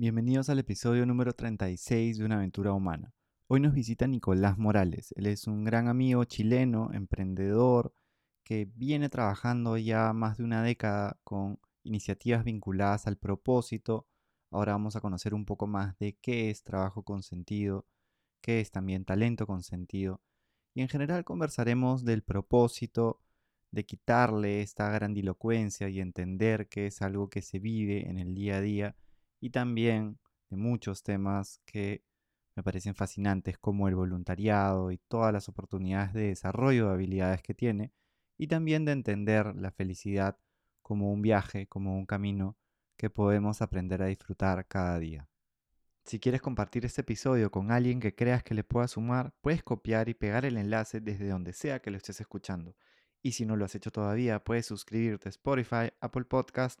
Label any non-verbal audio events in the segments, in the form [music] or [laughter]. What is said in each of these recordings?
Bienvenidos al episodio número 36 de Una aventura humana. Hoy nos visita Nicolás Morales. Él es un gran amigo chileno, emprendedor, que viene trabajando ya más de una década con iniciativas vinculadas al propósito. Ahora vamos a conocer un poco más de qué es trabajo con sentido, qué es también talento con sentido. Y en general conversaremos del propósito, de quitarle esta grandilocuencia y entender que es algo que se vive en el día a día y también de muchos temas que me parecen fascinantes como el voluntariado y todas las oportunidades de desarrollo de habilidades que tiene y también de entender la felicidad como un viaje, como un camino que podemos aprender a disfrutar cada día. Si quieres compartir este episodio con alguien que creas que le pueda sumar, puedes copiar y pegar el enlace desde donde sea que lo estés escuchando. Y si no lo has hecho todavía, puedes suscribirte a Spotify, Apple Podcast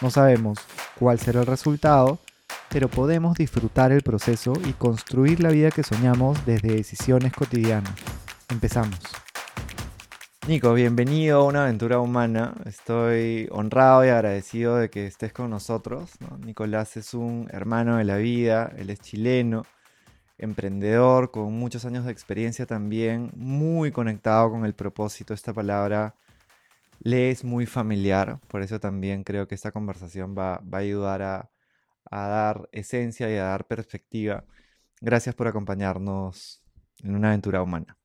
no sabemos cuál será el resultado, pero podemos disfrutar el proceso y construir la vida que soñamos desde decisiones cotidianas. Empezamos. Nico, bienvenido a una aventura humana. Estoy honrado y agradecido de que estés con nosotros. Nicolás es un hermano de la vida, él es chileno, emprendedor, con muchos años de experiencia también, muy conectado con el propósito. Esta palabra le es muy familiar, por eso también creo que esta conversación va, a ayudar a, dar esencia y a dar perspectiva. Gracias por acompañarnos en una aventura humana.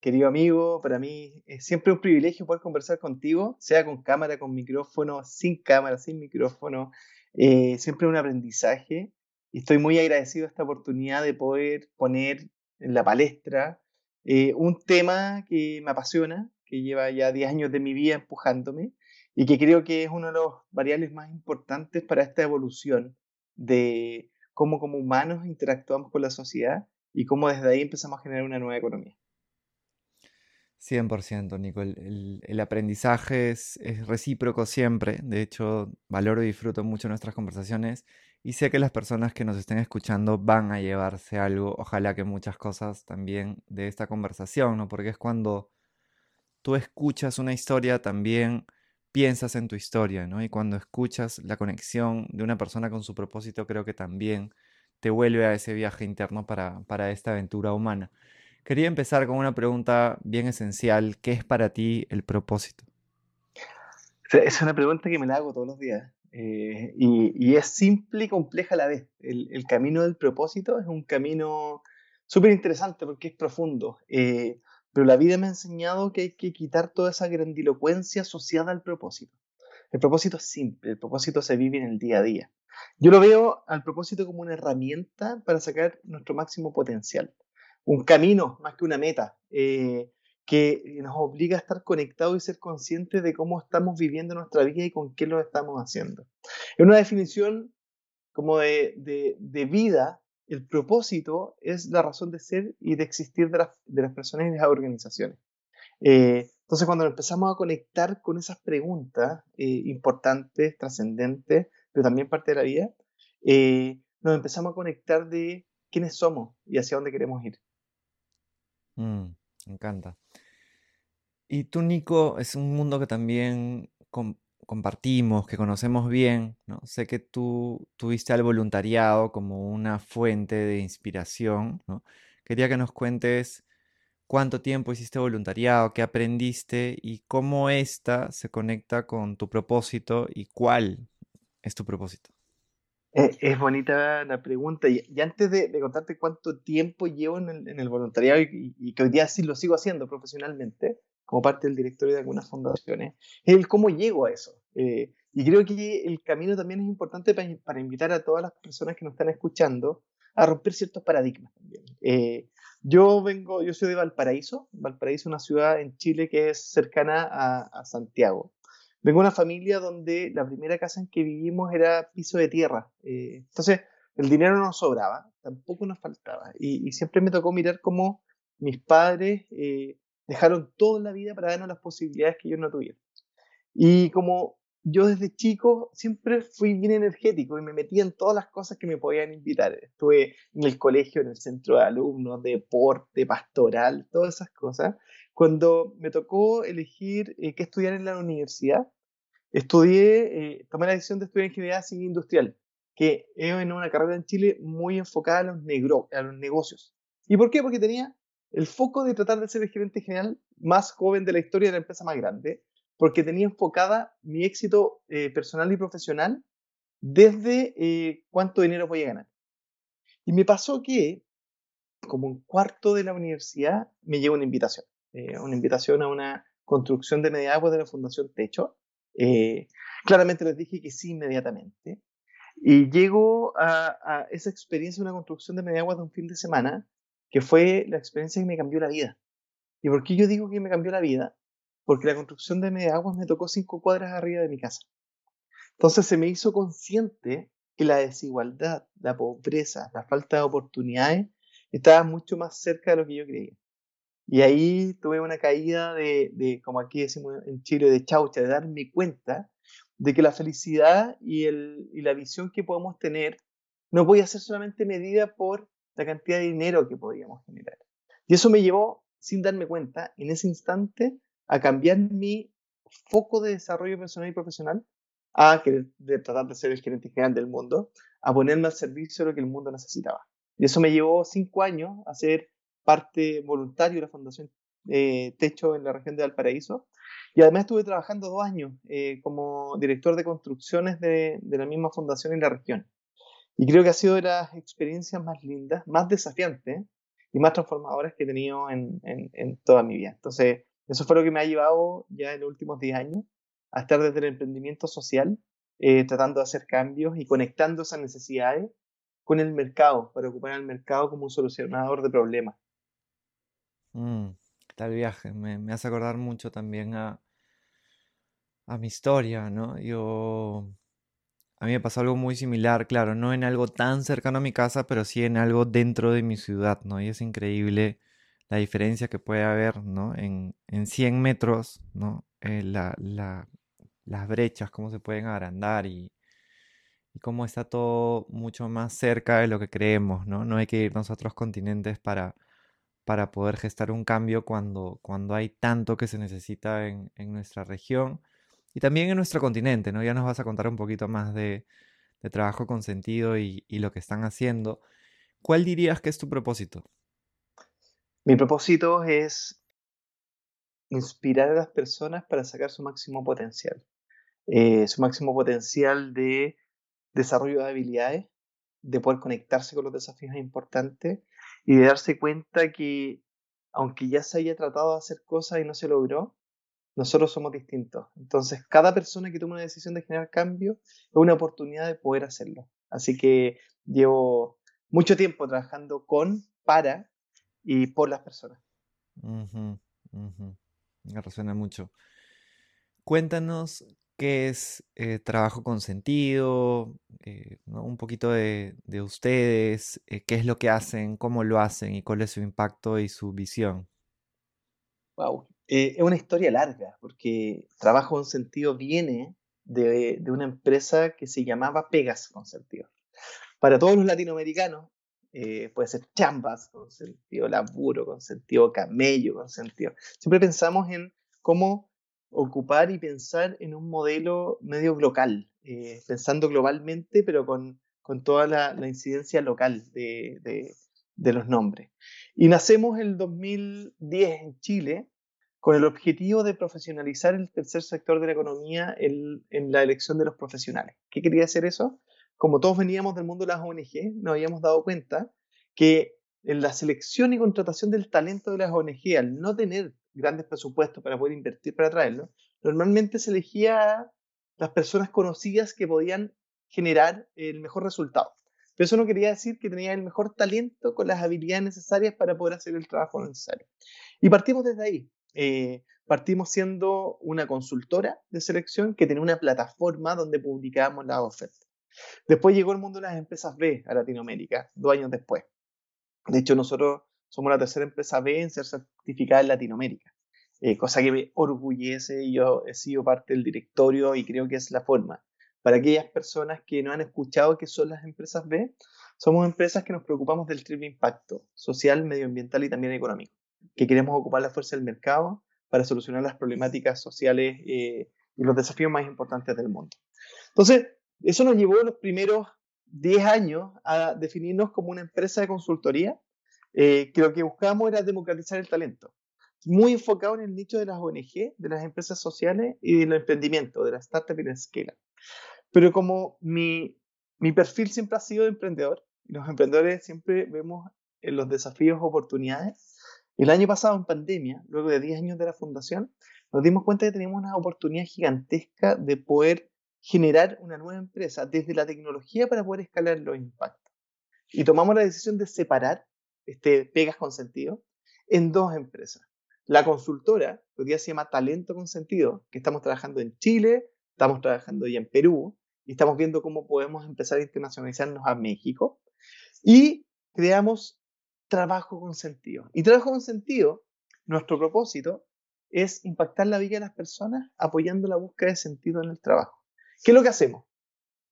Querido amigo, para mí es siempre un privilegio poder conversar contigo, sea con cámara, con micrófono, sin cámara, sin micrófono. Eh, siempre un aprendizaje y estoy muy agradecido a esta oportunidad de poder poner en la palestra eh, un tema que me apasiona, que lleva ya 10 años de mi vida empujándome y que creo que es uno de los variables más importantes para esta evolución de cómo como humanos interactuamos con la sociedad y cómo desde ahí empezamos a generar una nueva economía. 100%, Nico. El, aprendizaje es, es, recíproco siempre. De hecho, valoro y disfruto mucho nuestras conversaciones y sé que las personas que nos estén escuchando van a llevarse algo, ojalá que muchas cosas también de esta conversación, ¿no? Porque es cuando tú escuchas una historia, también piensas en tu historia, ¿no? Y cuando escuchas la conexión de una persona con su propósito, creo que también te vuelve a ese viaje interno para, para esta aventura humana. Quería empezar con una pregunta bien esencial. ¿Qué es para ti el propósito? Es una pregunta que me la hago todos los días. Eh, y, es simple y compleja a la vez. El, camino del propósito es un camino súper interesante porque es profundo. Eh, pero la vida me ha enseñado que hay que quitar toda esa grandilocuencia asociada al propósito. El propósito es simple, el propósito se vive en el día a día. Yo lo veo al propósito como una herramienta para sacar nuestro máximo potencial. Un camino más que una meta, eh, que nos obliga a estar conectados y ser conscientes de cómo estamos viviendo nuestra vida y con qué lo estamos haciendo. Es una definición como de, vida el propósito es la razón de ser y de existir de, las personas y de las organizaciones. Eh, entonces, cuando empezamos a conectar con esas preguntas eh, importantes, trascendentes, pero también parte de la vida, eh, nos empezamos a conectar de quiénes somos y hacia dónde queremos ir. Mm, me encanta. Y tú, Nico, es un mundo que también compartimos, que conocemos bien, ¿no? Sé que tú tuviste al voluntariado como una fuente de inspiración, ¿no? Quería que nos cuentes cuánto tiempo hiciste voluntariado, qué aprendiste y cómo esta se conecta con tu propósito y cuál es tu propósito. Eh, es bonita la pregunta. Y, antes de, contarte cuánto tiempo llevo en el, voluntariado y, y, que hoy día sí lo sigo haciendo profesionalmente, como parte del directorio de algunas fundaciones, es el cómo llego a eso. Eh, y creo que el camino también es importante para, invitar a todas las personas que nos están escuchando a romper ciertos paradigmas también. Eh, yo vengo, yo soy de Valparaíso. Valparaíso es una ciudad en Chile que es cercana a, Santiago. vengo de una familia donde la primera casa en que vivimos era piso de tierra. Eh, entonces, el dinero no sobraba, tampoco nos faltaba. Y, siempre me tocó mirar cómo mis padres eh, dejaron toda la vida para darnos las posibilidades que ellos no tuvieron. Y como yo desde chico siempre fui bien energético y me metí en todas las cosas que me podían invitar. Estuve en el colegio, en el centro de alumnos, deporte, pastoral, todas esas cosas. Cuando me tocó elegir eh, qué estudiar en la universidad, estudié, eh, tomé la decisión de estudiar ingeniería civil industrial, que es una carrera en Chile muy enfocada a los, negro, a los negocios. ¿Y por qué? Porque tenía el foco de tratar de ser el gerente general más joven de la historia de la empresa más grande porque tenía enfocada mi éxito eh, personal y profesional desde eh, cuánto dinero voy a ganar. Y me pasó que, como un cuarto de la universidad, me llegó una invitación. Eh, una invitación a una construcción de media agua de la Fundación Techo. claramente les dije que sí inmediatamente. Y llego a, a esa experiencia de una construcción de media agua de un fin de semana, que fue la experiencia que me cambió la vida. ¿Y por qué yo digo que me cambió la vida? porque la construcción de media aguas me tocó cinco cuadras arriba de mi casa. Entonces se me hizo consciente que la desigualdad, la pobreza, la falta de oportunidades estaba mucho más cerca de lo que yo creía. Y ahí tuve una caída de, de como aquí decimos en Chile, de chaucha, de darme cuenta de que la felicidad y, el, y la visión que podemos tener no podía ser solamente medida por la cantidad de dinero que podíamos generar. Y eso me llevó, sin darme cuenta, en ese instante, a cambiar mi foco de desarrollo personal y profesional a querer de tratar de ser el gerente general del mundo, a ponerme al servicio de lo que el mundo necesitaba. Y eso me llevó cinco años a ser parte voluntario de la Fundación eh, Techo en la región de Valparaíso. Y además estuve trabajando dos años eh, como director de construcciones de, de, la misma fundación en la región. Y creo que ha sido de las experiencias más lindas, más desafiantes y más transformadoras que he tenido en, en, toda mi vida. Entonces, eso fue lo que me ha llevado ya en los últimos 10 años a estar desde el emprendimiento social, eh, tratando de hacer cambios y conectando esas necesidades con el mercado, para ocupar el mercado como un solucionador de problemas. Mm, tal viaje, me, me, hace acordar mucho también a, a mi historia, ¿no? Yo, a mí me pasó algo muy similar, claro, no en algo tan cercano a mi casa, pero sí en algo dentro de mi ciudad, ¿no? Y es increíble la diferencia que puede haber ¿no? en, en 100 metros, ¿no? Eh, la, la, las brechas, cómo se pueden agrandar y, y, cómo está todo mucho más cerca de lo que creemos. No, no hay que irnos a otros continentes para, para poder gestar un cambio cuando, cuando hay tanto que se necesita en, en, nuestra región y también en nuestro continente. ¿no? Ya nos vas a contar un poquito más de, trabajo con sentido y, y lo que están haciendo. ¿Cuál dirías que es tu propósito? Mi propósito es inspirar a las personas para sacar su máximo potencial. Eh, su máximo potencial de desarrollo de habilidades, de poder conectarse con los desafíos importantes y de darse cuenta que aunque ya se haya tratado de hacer cosas y no se logró, nosotros somos distintos. Entonces, cada persona que toma una decisión de generar cambio es una oportunidad de poder hacerlo. Así que llevo mucho tiempo trabajando con, para y por las personas. Me resuena mucho. Cuéntanos qué es eh, trabajo con sentido, eh, un poquito de, ustedes, eh, qué es lo que hacen, cómo lo hacen y cuál es su impacto y su visión. Wow, es una historia larga porque trabajo con sentido viene de, de una empresa que se llamaba Pegas con sentido. Para todos los latinoamericanos, eh, puede ser chambas con sentido laburo, con sentido camello, con sentido. Siempre pensamos en cómo ocupar y pensar en un modelo medio local, eh, pensando globalmente, pero con, con toda la, la, incidencia local de, de, de, los nombres. Y nacemos en el 2010 en Chile con el objetivo de profesionalizar el tercer sector de la economía en, en la elección de los profesionales. ¿Qué quería hacer eso? como todos veníamos del mundo de las ONG, nos habíamos dado cuenta que en la selección y contratación del talento de las ONG, al no tener grandes presupuestos para poder invertir para traerlo, normalmente se elegía a las personas conocidas que podían generar el mejor resultado. Pero eso no quería decir que tenía el mejor talento con las habilidades necesarias para poder hacer el trabajo necesario. Y partimos desde ahí. Eh, partimos siendo una consultora de selección que tenía una plataforma donde publicábamos las ofertas. Después llegó el mundo de las empresas B a Latinoamérica, dos años después. De hecho, nosotros somos la tercera empresa B en ser certificada en Latinoamérica, eh, cosa que me orgullece y yo he sido parte del directorio y creo que es la forma. Para aquellas personas que no han escuchado qué son las empresas B, somos empresas que nos preocupamos del triple impacto social, medioambiental y también económico, que queremos ocupar la fuerza del mercado para solucionar las problemáticas sociales eh, y los desafíos más importantes del mundo. Entonces, eso nos llevó los primeros 10 años a definirnos como una empresa de consultoría, eh, que lo que buscábamos era democratizar el talento, muy enfocado en el nicho de las ONG, de las empresas sociales y del emprendimiento, de la startup y la esquela. Pero como mi, mi perfil siempre ha sido de emprendedor, los emprendedores siempre vemos en los desafíos oportunidades, el año pasado en pandemia, luego de 10 años de la fundación, nos dimos cuenta que teníamos una oportunidad gigantesca de poder generar una nueva empresa desde la tecnología para poder escalar los impactos. Y tomamos la decisión de separar este Pegas con Sentido en dos empresas. La consultora, que hoy día se llama Talento con Sentido, que estamos trabajando en Chile, estamos trabajando ya en Perú, y estamos viendo cómo podemos empezar a internacionalizarnos a México. Y creamos Trabajo con Sentido. Y Trabajo con Sentido, nuestro propósito es impactar la vida de las personas apoyando la búsqueda de sentido en el trabajo. ¿Qué es lo que hacemos?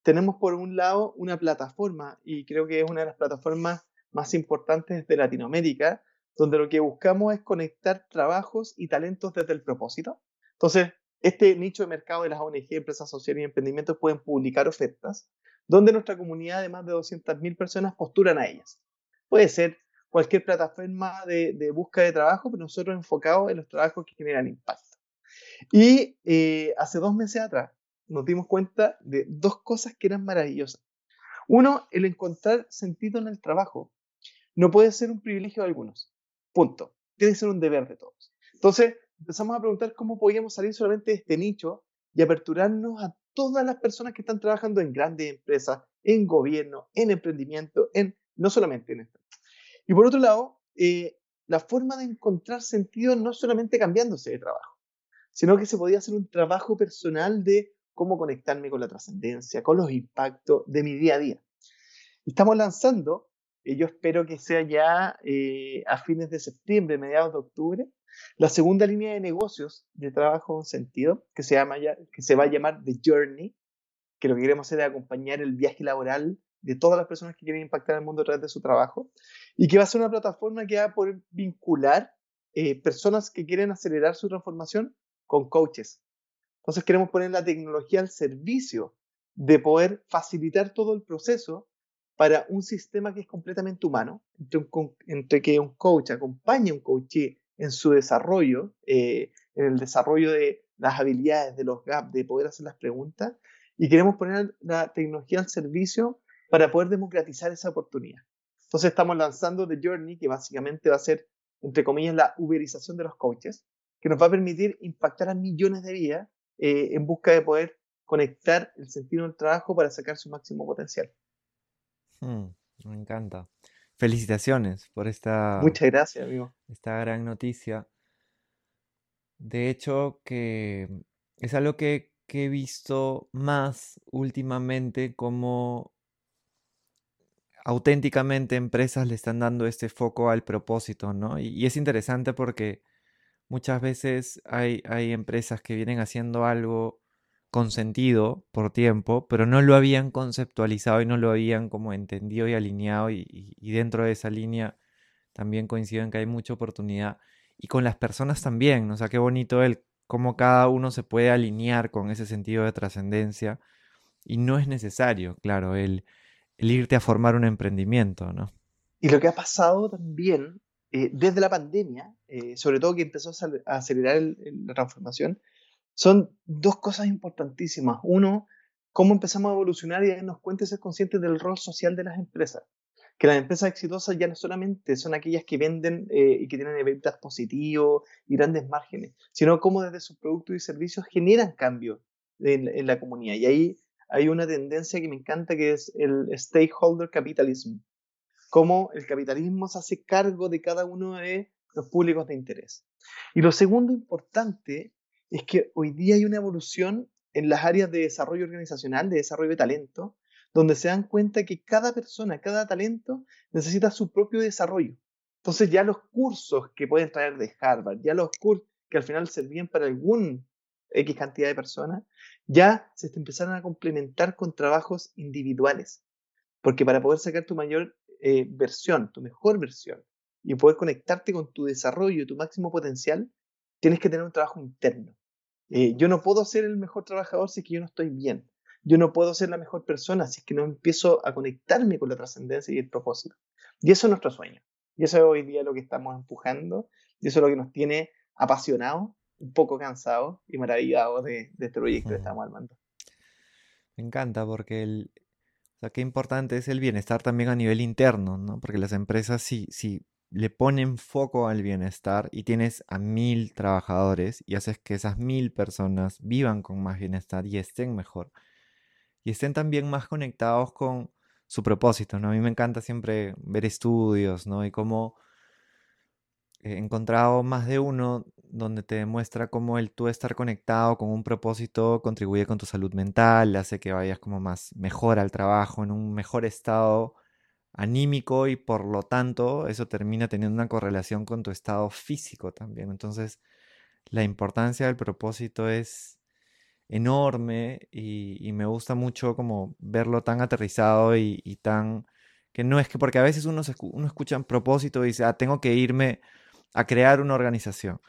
Tenemos por un lado una plataforma, y creo que es una de las plataformas más importantes de Latinoamérica, donde lo que buscamos es conectar trabajos y talentos desde el propósito. Entonces, este nicho de mercado de las ONG, empresas sociales y emprendimientos pueden publicar ofertas donde nuestra comunidad de más de 200.000 personas postulan a ellas. Puede ser cualquier plataforma de, de, búsqueda de trabajo, pero nosotros enfocados en los trabajos que generan impacto. Y eh, hace dos meses atrás nos dimos cuenta de dos cosas que eran maravillosas. Uno, el encontrar sentido en el trabajo. No puede ser un privilegio de algunos. Punto. Tiene que ser un deber de todos. Entonces, empezamos a preguntar cómo podíamos salir solamente de este nicho y aperturarnos a todas las personas que están trabajando en grandes empresas, en gobierno, en emprendimiento, en no solamente en esto. Y por otro lado, eh, la forma de encontrar sentido no solamente cambiándose de trabajo, sino que se podía hacer un trabajo personal de cómo conectarme con la trascendencia, con los impactos de mi día a día. Estamos lanzando, y yo espero que sea ya eh, a fines de septiembre, mediados de octubre, la segunda línea de negocios de trabajo en sentido, que se, llama ya, que se va a llamar The Journey, que lo que queremos hacer es acompañar el viaje laboral de todas las personas que quieren impactar el mundo a través de su trabajo, y que va a ser una plataforma que va a poder vincular eh, personas que quieren acelerar su transformación con coaches, entonces queremos poner la tecnología al servicio de poder facilitar todo el proceso para un sistema que es completamente humano, entre, que un coach acompañe a un coach en su desarrollo, eh, en el desarrollo de las habilidades, de los gaps, de poder hacer las preguntas, y queremos poner la tecnología al servicio para poder democratizar esa oportunidad. Entonces estamos lanzando The Journey, que básicamente va a ser, entre comillas, la uberización de los coaches, que nos va a permitir impactar a millones de vidas eh, en busca de poder conectar el sentido del trabajo para sacar su máximo potencial. Hmm, me encanta. Felicitaciones por esta. Muchas gracias, amigo. Esta gran noticia. De hecho, que es algo que, que he visto más últimamente como auténticamente empresas le están dando este foco al propósito, ¿no? y es interesante porque Muchas veces hay, hay empresas que vienen haciendo algo con sentido por tiempo, pero no lo habían conceptualizado y no lo habían como entendido y alineado y, dentro de esa línea también coincido en que hay mucha oportunidad y con las personas también, o sea, qué bonito el cómo cada uno se puede alinear con ese sentido de trascendencia y no es necesario, claro, el, el irte a formar un emprendimiento, ¿no? Y lo que ha pasado también eh, desde la pandemia, eh, sobre todo que empezó a acelerar la transformación, son dos cosas importantísimas. Uno, cómo empezamos a evolucionar y darnos cuenta y ser conscientes del rol social de las empresas. Que las empresas exitosas ya no solamente son aquellas que venden eh, y que tienen ventas positivos y grandes márgenes, sino cómo desde sus productos y servicios generan cambio en, en la comunidad. Y ahí hay una tendencia que me encanta que es el stakeholder capitalism, cómo el capitalismo se hace cargo de cada uno de los públicos de interés. Y lo segundo importante es que hoy día hay una evolución en las áreas de desarrollo organizacional, de desarrollo de talento, donde se dan cuenta que cada persona, cada talento necesita su propio desarrollo. Entonces ya los cursos que pueden traer de Harvard, ya los cursos que al final servían para algún X cantidad de personas, ya se empezaron a complementar con trabajos individuales. Porque para poder sacar tu mayor eh, versión, tu mejor versión, y poder conectarte con tu desarrollo, tu máximo potencial, tienes que tener un trabajo interno. Eh, yo no puedo ser el mejor trabajador si es que yo no estoy bien. Yo no puedo ser la mejor persona si es que no empiezo a conectarme con la trascendencia y el propósito. Y eso es nuestro sueño. Y eso es hoy día lo que estamos empujando. Y eso es lo que nos tiene apasionados, un poco cansados y maravillados de, este proyecto que estamos armando. Me encanta porque el, o sea, qué importante es el bienestar también a nivel interno, ¿no? Porque las empresas sí, sí le ponen foco al bienestar y tienes a mil trabajadores y haces que esas mil personas vivan con más bienestar y estén mejor. Y estén también más conectados con su propósito, ¿no? A mí me encanta siempre ver estudios, ¿no? Y cómo he encontrado más de uno donde te demuestra cómo el tú estar conectado con un propósito contribuye con tu salud mental, hace que vayas como más mejor al trabajo, en un mejor estado anímico y por lo tanto eso termina teniendo una correlación con tu estado físico también. Entonces, la importancia del propósito es enorme y, me gusta mucho como verlo tan aterrizado y, tan... que no es que porque a veces uno, uno escucha un propósito y dice, ah, tengo que irme a crear una organización.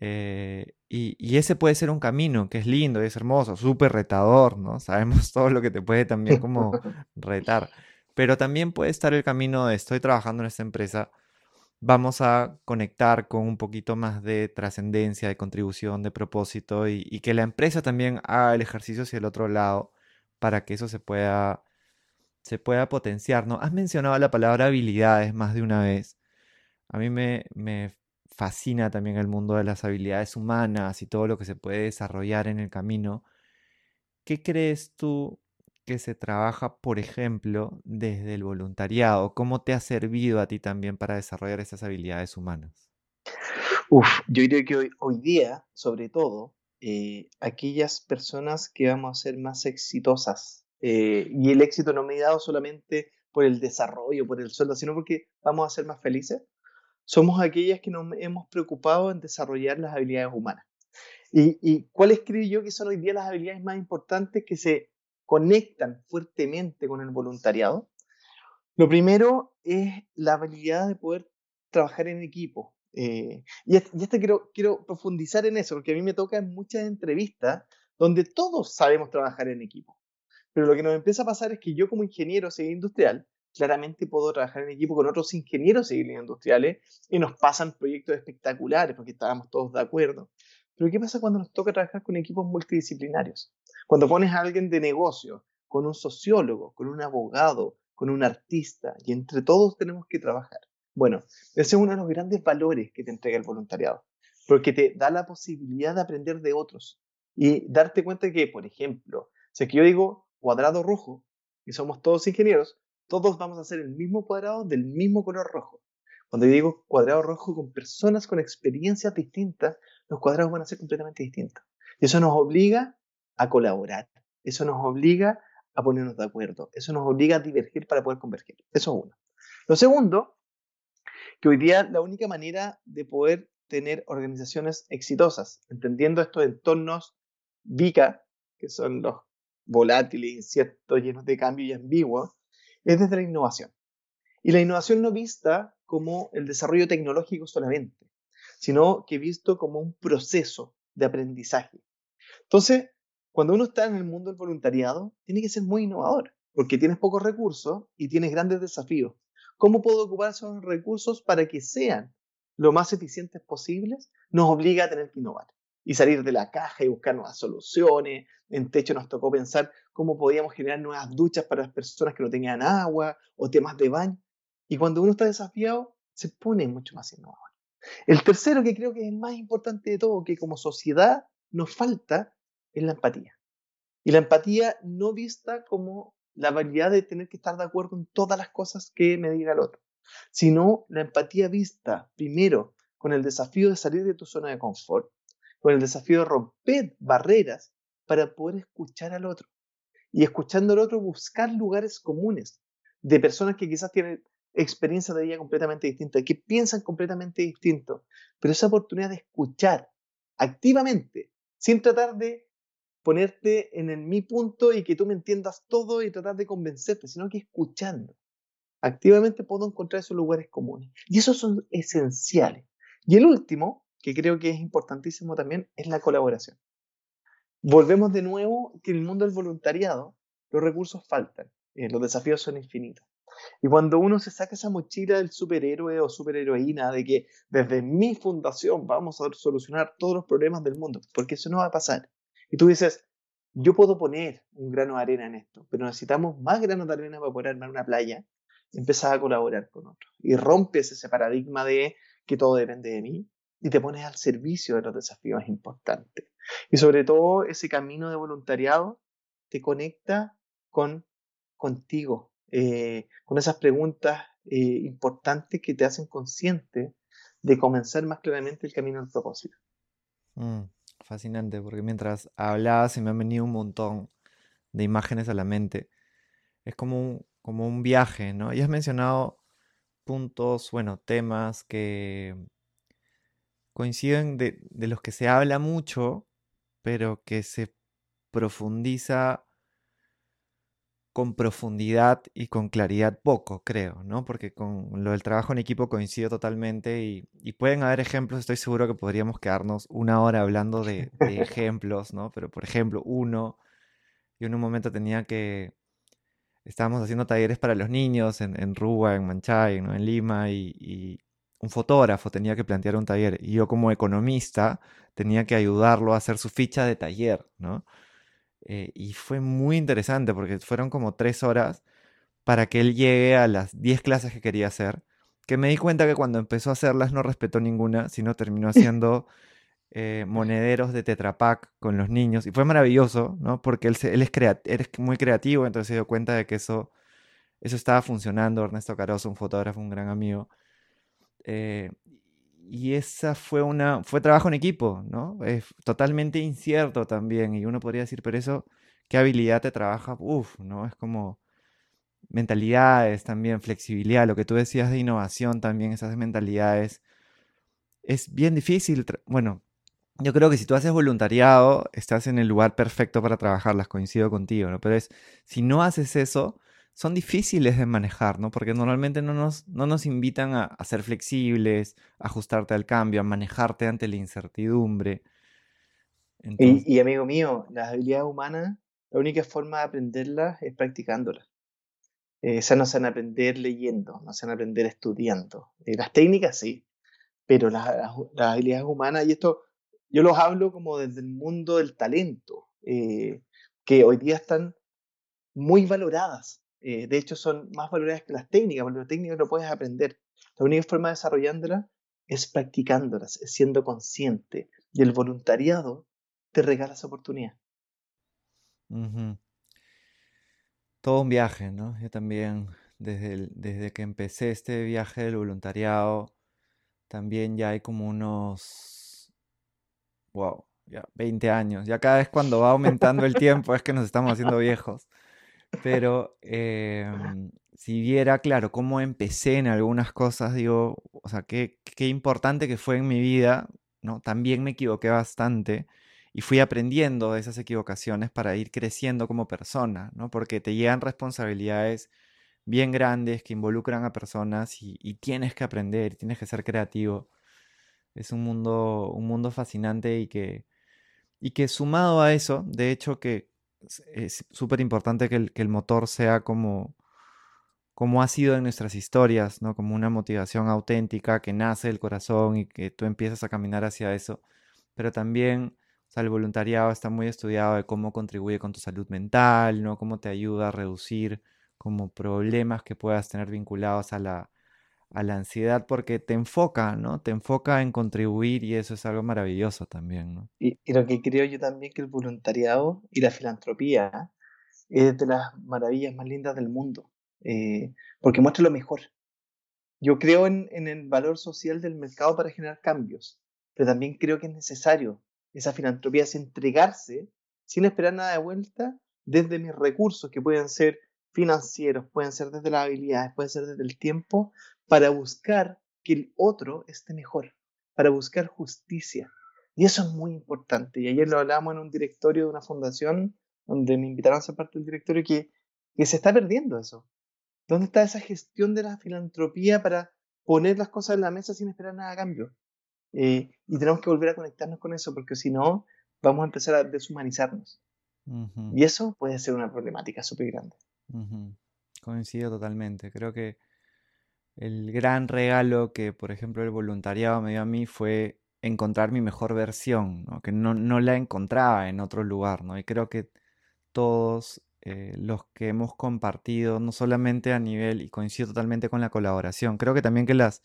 Eh, y, y, ese puede ser un camino que es lindo y es hermoso, súper retador, ¿no? [laughs] Sabemos todo lo que te puede también como [laughs] retar. Pero también puede estar el camino de estoy trabajando en esta empresa, vamos a conectar con un poquito más de trascendencia, de contribución, de propósito y, que la empresa también haga el ejercicio hacia el otro lado para que eso se pueda, se pueda potenciar, ¿no? Has mencionado la palabra habilidades más de una vez. A mí me, fascina también el mundo de las habilidades humanas y todo lo que se puede desarrollar en el camino. ¿Qué crees tú que se trabaja, por ejemplo, desde el voluntariado? ¿Cómo te ha servido a ti también para desarrollar esas habilidades humanas? Uf, yo creo que hoy, día, sobre todo, eh, aquellas personas que vamos a ser más exitosas, eh, y el éxito no me dado solamente por el desarrollo, por el sueldo, sino porque vamos a ser más felices, somos aquellas que nos hemos preocupado en desarrollar las habilidades humanas. ¿Y, y cuáles creo yo que son hoy día las habilidades más importantes que se conectan fuertemente con el voluntariado. Lo primero es la habilidad de poder trabajar en equipo. Eh, y, este quiero, quiero profundizar en eso, porque a mí me toca en muchas entrevistas donde todos sabemos trabajar en equipo. Pero lo que nos empieza a pasar es que yo como ingeniero civil industrial, claramente puedo trabajar en equipo con otros ingenieros civiles industriales y nos pasan proyectos espectaculares porque estábamos todos de acuerdo. Pero ¿qué pasa cuando nos toca trabajar con equipos multidisciplinarios? Cuando pones a alguien de negocio, con un sociólogo, con un abogado, con un artista, y entre todos tenemos que trabajar. Bueno, ese es uno de los grandes valores que te entrega el voluntariado, porque te da la posibilidad de aprender de otros y darte cuenta que, por ejemplo, si es que yo digo cuadrado rojo y somos todos ingenieros, todos vamos a hacer el mismo cuadrado del mismo color rojo. Cuando digo cuadrado rojo con personas con experiencias distintas, los cuadrados van a ser completamente distintos. Y eso nos obliga a colaborar, eso nos obliga a ponernos de acuerdo, eso nos obliga a divergir para poder converger. Eso es uno. Lo segundo, que hoy día la única manera de poder tener organizaciones exitosas, entendiendo estos entornos VICA, que son los volátiles, inciertos, llenos de cambio y ambiguos, es desde la innovación. Y la innovación no vista como el desarrollo tecnológico solamente, sino que visto como un proceso de aprendizaje. Entonces, cuando uno está en el mundo del voluntariado, tiene que ser muy innovador, porque tienes pocos recursos y tienes grandes desafíos. ¿Cómo puedo ocupar esos recursos para que sean lo más eficientes posibles? Nos obliga a tener que innovar y salir de la caja y buscar nuevas soluciones. En techo nos tocó pensar cómo podíamos generar nuevas duchas para las personas que no tenían agua o temas de baño. Y cuando uno está desafiado, se pone mucho más innovador. El tercero, que creo que es el más importante de todo, que como sociedad nos falta, es la empatía. Y la empatía no vista como la habilidad de tener que estar de acuerdo en todas las cosas que me diga el otro, sino la empatía vista primero con el desafío de salir de tu zona de confort, con el desafío de romper barreras para poder escuchar al otro. Y escuchando al otro, buscar lugares comunes de personas que quizás tienen experiencias de vida completamente distintas, que piensan completamente distinto. Pero esa oportunidad de escuchar activamente, sin tratar de ponerte en el mi punto y que tú me entiendas todo y tratar de convencerte, sino que escuchando. Activamente puedo encontrar esos lugares comunes. Y esos son esenciales. Y el último, que creo que es importantísimo también, es la colaboración. Volvemos de nuevo que en el mundo del voluntariado los recursos faltan, eh, los desafíos son infinitos. Y cuando uno se saca esa mochila del superhéroe o superheroína de que desde mi fundación vamos a solucionar todos los problemas del mundo, porque eso no va a pasar. Y tú dices, yo puedo poner un grano de arena en esto, pero necesitamos más granos de arena para poder armar una playa. Empiezas a colaborar con otros y rompes ese paradigma de que todo depende de mí y te pones al servicio de los desafíos importantes. Y sobre todo ese camino de voluntariado te conecta con contigo, eh, con esas preguntas eh, importantes que te hacen consciente de comenzar más claramente el camino al propósito. Mm, fascinante, porque mientras hablabas se me han venido un montón de imágenes a la mente. Es como un, como un viaje, ¿no? Y has mencionado puntos, bueno, temas que coinciden de, de los que se habla mucho, pero que se profundiza con profundidad y con claridad poco, creo, ¿no? Porque con lo del trabajo en equipo coincido totalmente y, pueden haber ejemplos, estoy seguro que podríamos quedarnos una hora hablando de, [laughs] ejemplos, ¿no? Pero por ejemplo, uno, yo en un momento tenía que, estábamos haciendo talleres para los niños en, en Rúa, en Manchay, ¿no? en Lima, y, un fotógrafo tenía que plantear un taller, y yo como economista tenía que ayudarlo a hacer su ficha de taller, ¿no? Eh, y fue muy interesante porque fueron como tres horas para que él llegue a las 10 clases que quería hacer. Que me di cuenta que cuando empezó a hacerlas no respetó ninguna, sino terminó [laughs] haciendo eh, monederos de Tetra con los niños. Y fue maravilloso, ¿no? Porque él, él, es, muy creativo, entonces se dio cuenta de que eso, eso estaba funcionando. Ernesto Caroso, un fotógrafo, un gran amigo. Eh, y esa fue una, fue trabajo en equipo, ¿no? Es totalmente incierto también. Y uno podría decir, pero eso, ¿qué habilidad te trabaja? Uf, ¿no? Es como mentalidades también, flexibilidad, lo que tú decías de innovación también, esas mentalidades. Es bien difícil, bueno, yo creo que si tú haces voluntariado, estás en el lugar perfecto para trabajarlas, coincido contigo, ¿no? Pero es, si no haces eso, son difíciles de manejar, ¿no? Porque normalmente no nos, no nos invitan a, ser flexibles, a ajustarte al cambio, a manejarte ante la incertidumbre. Y, amigo mío, las habilidades humanas, la única forma de aprenderlas es practicándolas. Eh, esas no se van a aprender leyendo, no se van a aprender estudiando. Eh, las técnicas sí, pero las, habilidades humanas, y esto yo los hablo como desde el mundo del talento, eh, que hoy día están muy valoradas. Eh, de hecho, son más valoradas que las técnicas, porque las técnicas no puedes aprender. La única forma de desarrollándolas es practicándolas, es siendo consciente. Y el voluntariado te regala esa oportunidad. Todo un viaje, ¿no? Yo también, desde, desde que empecé este viaje del voluntariado, también ya hay como unos, wow, ya 20 años. Ya cada vez cuando va aumentando el tiempo es que nos estamos haciendo viejos. Pero em, si viera, claro, cómo empecé en algunas cosas, digo, o sea, qué, qué importante que fue en mi vida, ¿no? También me equivoqué bastante y fui aprendiendo de esas equivocaciones para ir creciendo como persona, ¿no? Porque te llegan responsabilidades bien grandes que involucran a personas y, y tienes que aprender, tienes que ser creativo. Es un mundo, un mundo fascinante y que, y que sumado a eso, de hecho que es súper importante que el, motor sea como, como ha sido en nuestras historias, ¿no? Como una motivación auténtica que nace del corazón y que tú empiezas a caminar hacia eso. Pero también, o sea, el voluntariado está muy estudiado de cómo contribuye con tu salud mental, ¿no? Cómo te ayuda a reducir como problemas que puedas tener vinculados a la, a la ansiedad porque te enfoca, ¿no? Te enfoca en contribuir y eso es algo maravilloso también, ¿no? Y, lo que creo yo también que el voluntariado y la filantropía es de las maravillas más lindas del mundo, eh, porque muestra lo mejor. Yo creo en, en el valor social del mercado para generar cambios, pero también creo que es necesario esa filantropía, es entregarse sin esperar nada de vuelta desde mis recursos, que pueden ser financieros, pueden ser desde las habilidades, pueden ser desde el tiempo, para buscar que el otro esté mejor, para buscar justicia. Y eso es muy importante. Y ayer lo hablábamos en un directorio de una fundación donde me invitaron a ser parte del directorio que, que se está perdiendo eso. ¿Dónde está esa gestión de la filantropía para poner las cosas en la mesa sin esperar nada a cambio? Eh, y tenemos que volver a conectarnos con eso, porque si no, vamos a empezar a deshumanizarnos. Y eso puede ser una problemática súper grande. Coincido totalmente. Creo que el gran regalo que, por ejemplo, el voluntariado me dio a mí fue encontrar mi mejor versión, que no, no, la encontraba en otro lugar. ¿no? Y creo que todos eh, los que hemos compartido, no solamente a nivel, y coincido totalmente con la colaboración, creo que también que las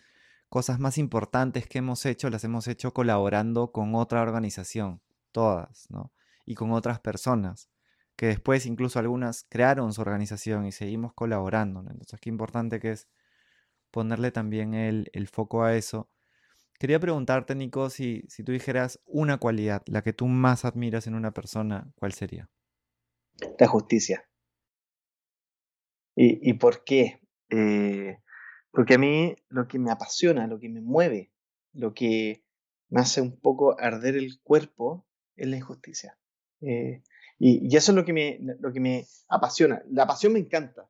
cosas más importantes que hemos hecho las hemos hecho colaborando con otra organización, todas, ¿no? Y con otras personas, que después incluso algunas crearon su organización y seguimos colaborando, Entonces, qué importante que es ponerle también el, foco a eso. Quería preguntarte, Nico, si, si tú dijeras una cualidad, la que tú más admiras en una persona, ¿cuál sería? La justicia. ¿Y, por qué? Eh, porque a mí lo que me apasiona, lo que me mueve, lo que me hace un poco arder el cuerpo es la injusticia. Eh, y, eso es lo que, me, lo que me apasiona. La pasión me encanta,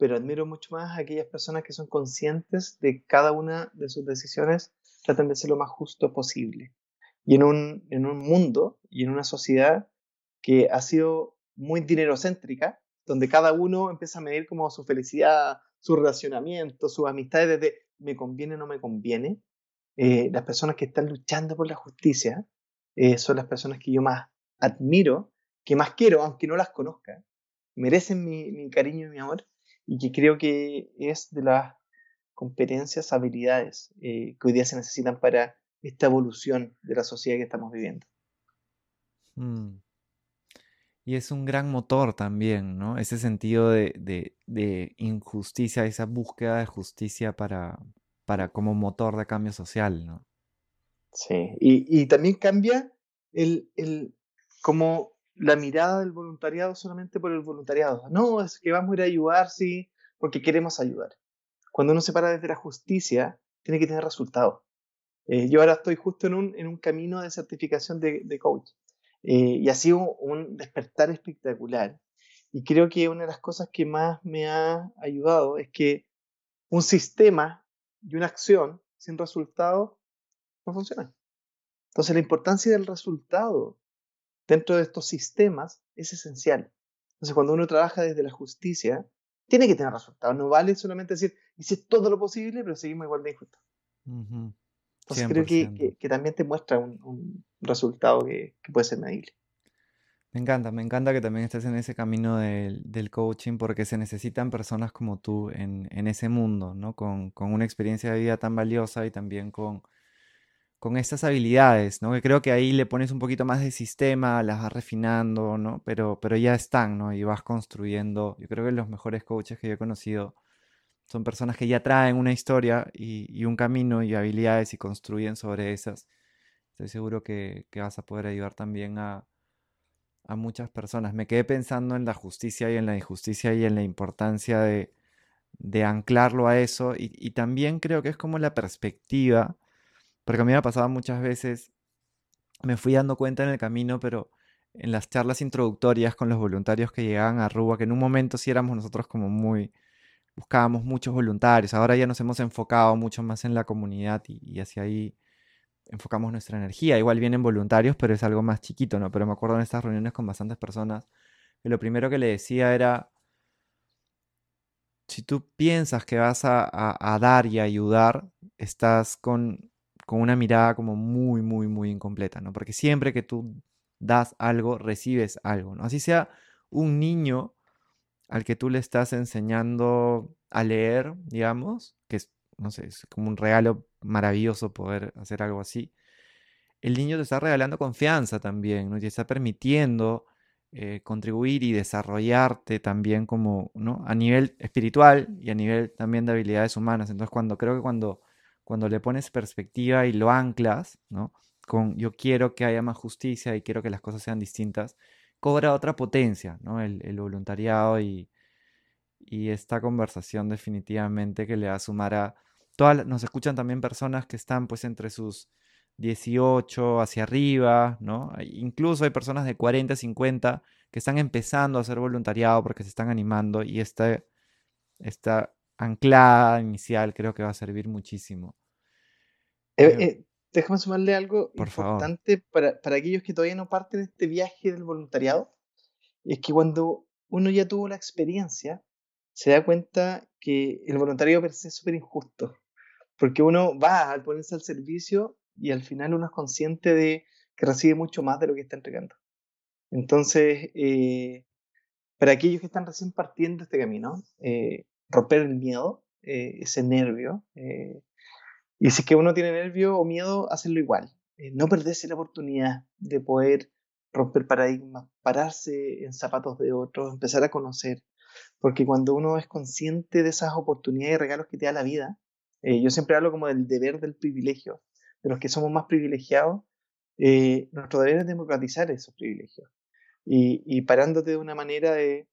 pero admiro mucho más a aquellas personas que son conscientes de cada una de sus decisiones, tratan de ser lo más justo posible. Y en un, en un mundo y en una sociedad que ha sido muy dinerocéntrica, donde cada uno empieza a medir como su felicidad, su relacionamiento, sus amistades desde me conviene o no me conviene. Eh, las personas que están luchando por la justicia eh, son las personas que yo más admiro, que más quiero, aunque no las conozca. Merecen mi, mi cariño y mi amor y que creo que es de las competencias, habilidades eh, que hoy día se necesitan para esta evolución de la sociedad que estamos viviendo. Mm. Y es un gran motor también, ¿no? Ese sentido de, de, injusticia, esa búsqueda de justicia para, para como motor de cambio social, ¿no? Sí, y, y también cambia el, el, como la mirada del voluntariado solamente por el voluntariado. No, es que vamos a ir a ayudar, sí, porque queremos ayudar. Cuando uno se para desde la justicia, tiene que tener resultados. Eh, yo ahora estoy justo en un, en un camino de certificación de, de coach eh, y ha sido un despertar espectacular. Y creo que una de las cosas que más me ha ayudado es que un sistema y una acción sin resultado no funciona. Entonces la importancia del resultado dentro de estos sistemas es esencial. Entonces cuando uno trabaja desde la justicia, tiene que tener resultados. No vale solamente decir, hice todo lo posible, pero seguimos igual de injustos. Entonces creo que, que, también te muestra un, resultado que, que, puede ser medible. Me encanta, me encanta que también estés en ese camino del, del coaching porque se necesitan personas como tú en, en ese mundo, ¿no? Con, con, una experiencia de vida tan valiosa y también con, con estas habilidades, ¿no? Que creo que ahí le pones un poquito más de sistema, las vas refinando, ¿no? Pero, pero ya están, ¿no? Y vas construyendo. Yo creo que los mejores coaches que yo he conocido son personas que ya traen una historia y, un camino y habilidades y construyen sobre esas. Estoy seguro que, vas a poder ayudar también a, muchas personas. Me quedé pensando en la justicia y en la injusticia y en la importancia de, anclarlo a eso. Y, también creo que es como la perspectiva, porque a mí me ha pasado muchas veces, me fui dando cuenta en el camino, pero en las charlas introductorias con los voluntarios que llegaban a Ruba, que en un momento sí éramos nosotros como muy buscábamos muchos voluntarios, ahora ya nos hemos enfocado mucho más en la comunidad y, hacia ahí enfocamos nuestra energía. Igual vienen voluntarios, pero es algo más chiquito, ¿no? Pero me acuerdo en estas reuniones con bastantes personas que lo primero que le decía era, si tú piensas que vas a, dar y ayudar, estás con, con, una mirada como muy, muy, muy incompleta, ¿no? Porque siempre que tú das algo, recibes algo, ¿no? Así sea un niño al que tú le estás enseñando a leer, digamos, que es, no sé, es como un regalo maravilloso poder hacer algo así, el niño te está regalando confianza también, ¿no? Y te está permitiendo eh, contribuir y desarrollarte también como, ¿no? A nivel espiritual y a nivel también de habilidades humanas. Entonces, cuando creo que cuando, cuando le pones perspectiva y lo anclas, ¿no? Con yo quiero que haya más justicia y quiero que las cosas sean distintas, cobra otra potencia, ¿no? El, voluntariado y, y esta conversación definitivamente que le va a sumar a todas, nos escuchan también personas que están pues entre sus 18 hacia arriba, ¿no? Incluso hay personas de 40, 50 que están empezando a hacer voluntariado porque se están animando y esta, esta anclada inicial creo que va a servir muchísimo. Eh, eh, déjame sumarle algo importante Para, para aquellos que todavía no parten de este viaje del voluntariado. Es que cuando uno ya tuvo la experiencia, se da cuenta que el voluntariado per se es súper injusto. Porque uno va al ponerse al servicio y al final uno es consciente de que recibe mucho más de lo que está entregando. Entonces, eh, para aquellos que están recién partiendo este camino, eh, romper el miedo, eh, ese nervio, y si es que uno tiene nervio o miedo, hacerlo igual. no perderse la oportunidad de poder romper paradigmas, pararse en zapatos de otros, empezar a conocer. Porque cuando uno es consciente de esas oportunidades y regalos que te da la vida, yo siempre hablo como del deber del privilegio de los que somos más privilegiados, eh, nuestro deber es democratizar esos privilegios y, y, parándote de una manera de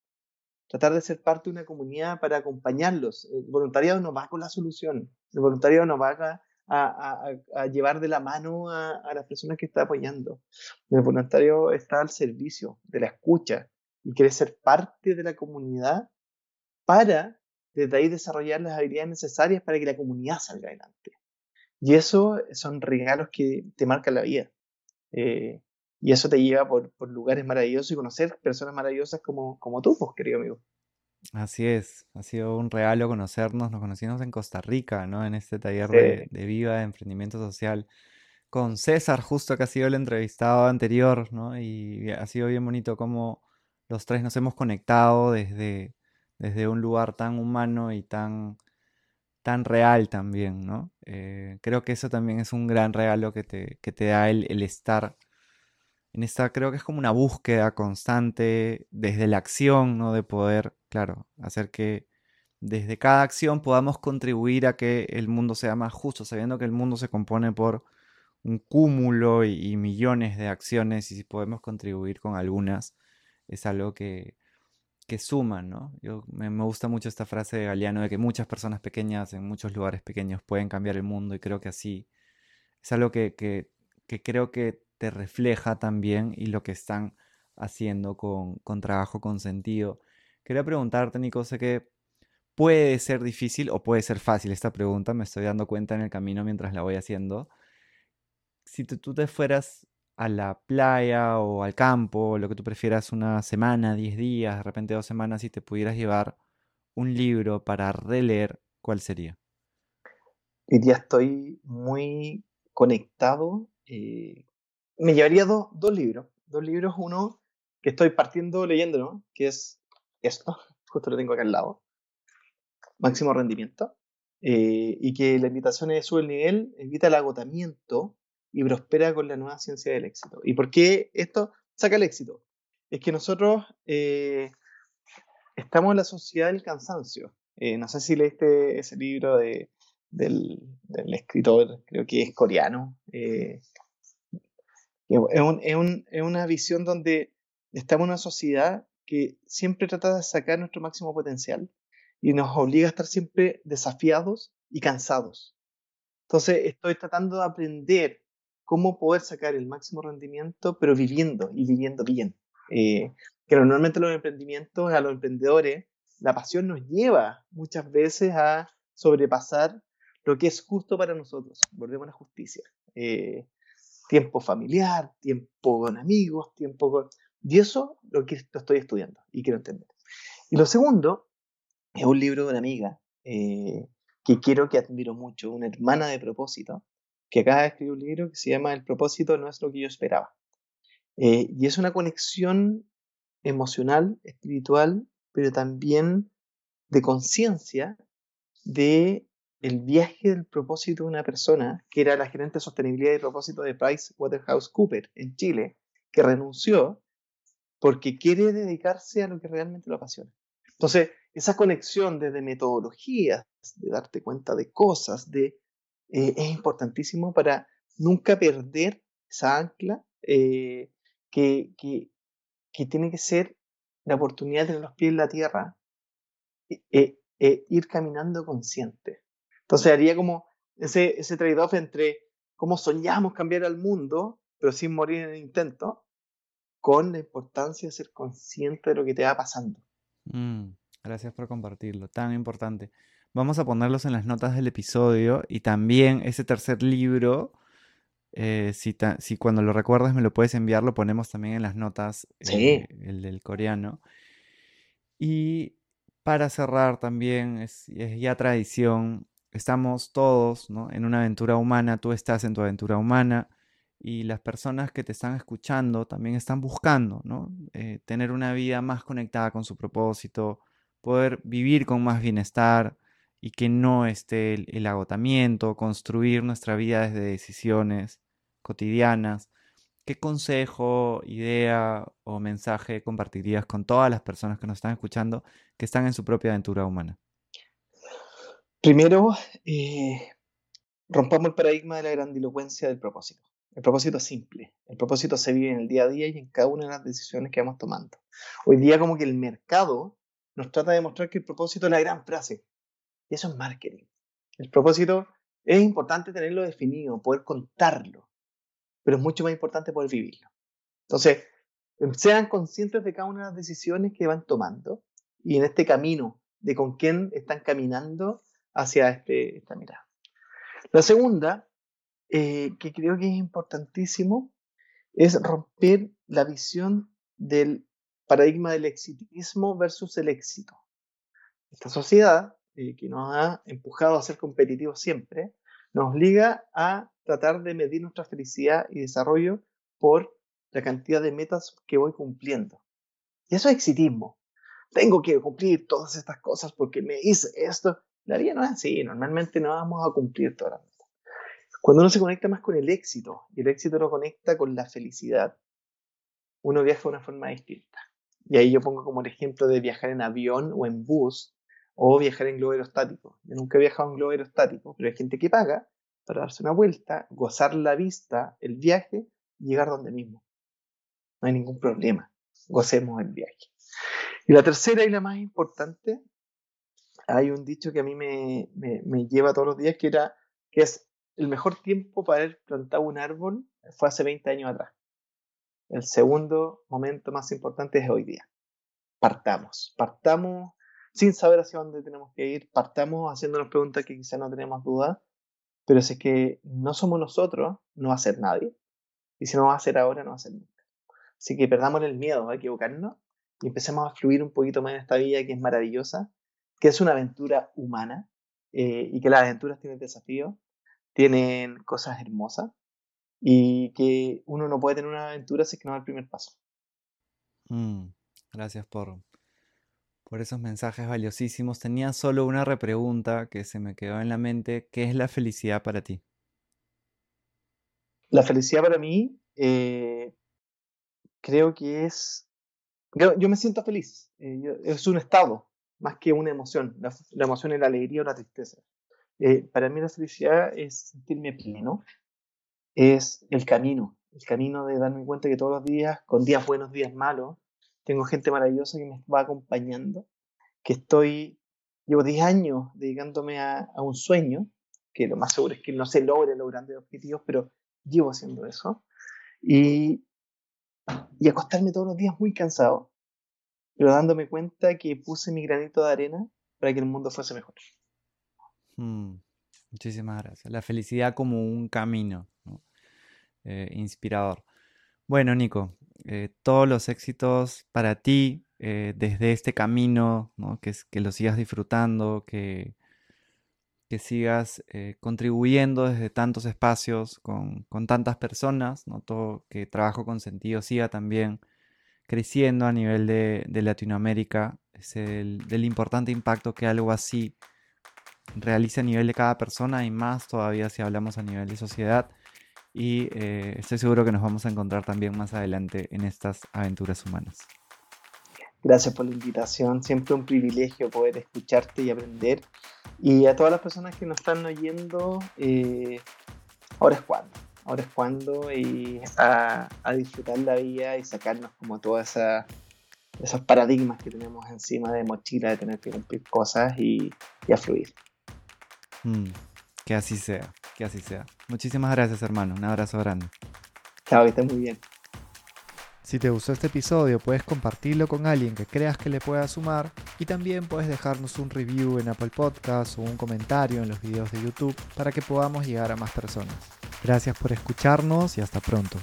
tratar de ser parte de una comunidad para acompañarlos. El voluntariado no va con la solución, el voluntariado no va a, llevar de la mano a, las personas que está apoyando. El voluntario está al servicio de la escucha y quiere ser parte de la comunidad para desde ahí desarrollar las habilidades necesarias para que la comunidad salga adelante. Y eso son regalos que te marcan la vida. Eh, y eso te lleva por, lugares maravillosos y conocer personas maravillosas como, como tú, pues, querido amigo. Así es, ha sido un regalo conocernos. Nos conocimos en Costa Rica, ¿no? En este taller de, de, Viva, de Emprendimiento Social, con César, justo que ha sido el entrevistado anterior, ¿no? Y ha sido bien bonito cómo los tres nos hemos conectado desde, desde un lugar tan humano y tan tan real también, ¿no? Eh, creo que eso también es un gran regalo que te, te da el, estar creo que es como una búsqueda constante desde la acción, ¿no? De poder, claro, hacer que desde cada acción podamos contribuir a que el mundo sea más justo, sabiendo que el mundo se compone por un cúmulo y millones de acciones y si podemos contribuir con algunas, es algo que, que suman, ¿no? Yo, me, gusta mucho esta frase de Galeano de que muchas personas pequeñas en muchos lugares pequeños pueden cambiar el mundo y creo que así es algo que, que, creo que te refleja también y lo que están haciendo con, con trabajo con sentido. Quería preguntarte, Nico, sé que puede ser difícil o puede ser fácil esta pregunta, me estoy dando cuenta en el camino mientras la voy haciendo. Si tú te fueras a la playa o al campo, lo que tú prefieras, una semana, diez días, de repente dos semanas, y te pudieras llevar un libro para releer, ¿cuál sería? Hoy día estoy muy conectado. Eh, me llevaría dos, libros. Dos libros, uno que estoy partiendo leyendo, ¿no? que es esto, [laughs] justo lo tengo acá al lado, Máximo Rendimiento, eh, y que la invitación es sube el nivel, evita el agotamiento y prospera con la nueva ciencia del éxito. ¿Y por qué esto saca el éxito? Es que nosotros eh, estamos en la sociedad del cansancio. Eh, no sé si leíste ese libro de, del, escritor, creo que es coreano. Eh, es, una visión donde estamos en una sociedad que siempre trata de sacar nuestro máximo potencial y nos obliga a estar siempre desafiados y cansados. Entonces estoy tratando de aprender cómo poder sacar el máximo rendimiento, pero viviendo y viviendo bien. Eh, que normalmente los emprendimientos, a los emprendedores, la pasión nos lleva muchas veces a sobrepasar lo que es justo para nosotros. Volvemos a la justicia. Eh, tiempo familiar, tiempo con amigos, tiempo con... Y eso lo que estoy estudiando y quiero entender. Y lo segundo es un libro de una amiga eh, que quiero que admiro mucho, una hermana de propósito, que acaba de escribir un libro que se llama El propósito no es lo que yo esperaba. Eh, y es una conexión emocional, espiritual, pero también de conciencia de el viaje del propósito de una persona que era la gerente de sostenibilidad y propósito de Price Waterhouse Cooper en Chile, que renunció porque quiere dedicarse a lo que realmente lo apasiona. Entonces, esa conexión desde metodologías, de darte cuenta de cosas, de, eh, es importantísimo para nunca perder esa ancla eh, que, que, que, tiene que ser la oportunidad de tener los pies en la tierra e, e ir caminando consciente. Entonces haría como ese, ese trade-off entre cómo soñamos cambiar al mundo, pero sin morir en el intento, con la importancia de ser consciente de lo que te va pasando. Mm, gracias por compartirlo, tan importante. Vamos a ponerlos en las notas del episodio y también ese tercer libro, eh, si, si, cuando lo recuerdes me lo puedes enviar, lo ponemos también en las notas, eh, el del coreano. Y para cerrar también, es, es ya tradición, estamos todos en una aventura humana, tú estás en tu aventura humana y las personas que te están escuchando también están buscando ¿no? Eh, tener una vida más conectada con su propósito, poder vivir con más bienestar y que no esté el, agotamiento, construir nuestra vida desde decisiones cotidianas. ¿Qué consejo, idea o mensaje compartirías con todas las personas que nos están escuchando que están en su propia aventura humana? Primero, eh, rompamos el paradigma de la grandilocuencia del propósito. El propósito es simple. El propósito se vive en el día a día y en cada una de las decisiones que vamos tomando. Hoy día como que el mercado nos trata de mostrar que el propósito es la gran frase. Y eso es marketing. El propósito es importante tenerlo definido, poder contarlo, pero es mucho más importante poder vivirlo. Entonces, sean conscientes de cada una de las decisiones que van tomando y en este camino de con quién están caminando hacia este, esta mirada. La segunda eh, que creo que es importantísimo es romper la visión del paradigma del exitismo versus el éxito. Esta sociedad, eh, que nos ha empujado a ser competitivos siempre, nos obliga a tratar de medir nuestra felicidad y desarrollo por la cantidad de metas que voy cumpliendo. Y eso es exitismo. Tengo que cumplir todas estas cosas porque me hice esto. La vida no es así. Normalmente no vamos a cumplir todas las cuando uno se conecta más con el éxito y el éxito lo conecta con la felicidad, uno viaja de una forma distinta. Y ahí yo pongo como el ejemplo de viajar en avión o en bus o viajar en globo aerostático. Yo nunca he viajado en globo aerostático, pero hay gente que paga para darse una vuelta, gozar la vista, el viaje y llegar donde mismo. No hay ningún problema. Gocemos el viaje. Y la tercera y la más importante, hay un dicho que a mí me, me, me lleva todos los días que era que es el mejor tiempo para haber plantado un árbol fue hace 20 años atrás. El segundo momento más importante es hoy día. Partamos, partamos sin saber hacia dónde tenemos que ir, partamos haciéndonos preguntas que quizás no tenemos dudas, pero si es que no somos nosotros, no va a ser nadie. Y si no va a ser ahora, no va a ser nunca. Así que perdamos el miedo a equivocarnos y empecemos a fluir un poquito más en esta vida que es maravillosa, que es una aventura humana eh, y que las aventuras tienen desafíos tienen cosas hermosas y que uno no puede tener una aventura si es que no da el primer paso. Mm, gracias por, por esos mensajes valiosísimos. Tenía solo una repregunta que se me quedó en la mente. ¿Qué es la felicidad para ti? La felicidad para mí eh, creo que es... Yo, me siento feliz. Eh, es un estado más que una emoción. La, emoción es la alegría o la tristeza. Eh, para mí la felicidad es sentirme pleno, es el camino, el camino de darme cuenta que todos los días, con días buenos, días malos, tengo gente maravillosa que me va acompañando, que estoy, llevo 10 años dedicándome a, un sueño, que lo más seguro es que no se logre los objetivos, pero llevo haciendo eso, y, y acostarme todos los días muy cansado, pero dándome cuenta que puse mi granito de arena para que el mundo fuese mejor. Mm, muchísimas gracias. La felicidad como un camino eh, inspirador. Bueno, Nico, eh, todos los éxitos para ti eh, desde este camino, que, que lo sigas disfrutando, que, que sigas contribuyendo desde tantos espacios con, tantas personas, ¿no? Todo, que trabajo con sentido siga también creciendo a nivel de, Latinoamérica. Del importante impacto que algo así realiza a nivel de cada persona y más todavía si hablamos a nivel de sociedad. y eh, estoy seguro que nos vamos a encontrar también más adelante en estas aventuras humanas. Gracias por la invitación, siempre un privilegio poder escucharte y aprender. Y a todas las personas que nos están oyendo, eh, ahora es cuando, ahora es cuando y a, disfrutar la vida y sacarnos como todas esos paradigmas que tenemos encima de mochila, de tener que cumplir cosas y, a fluir. Mm, que así sea, que así sea. Muchísimas gracias hermano, un abrazo grande. Chao, que estés muy bien. Si te gustó este episodio, puedes compartirlo con alguien que creas que le pueda sumar y también puedes dejarnos un review en Apple Podcasts o un comentario en los videos de YouTube para que podamos llegar a más personas. Gracias por escucharnos y hasta pronto.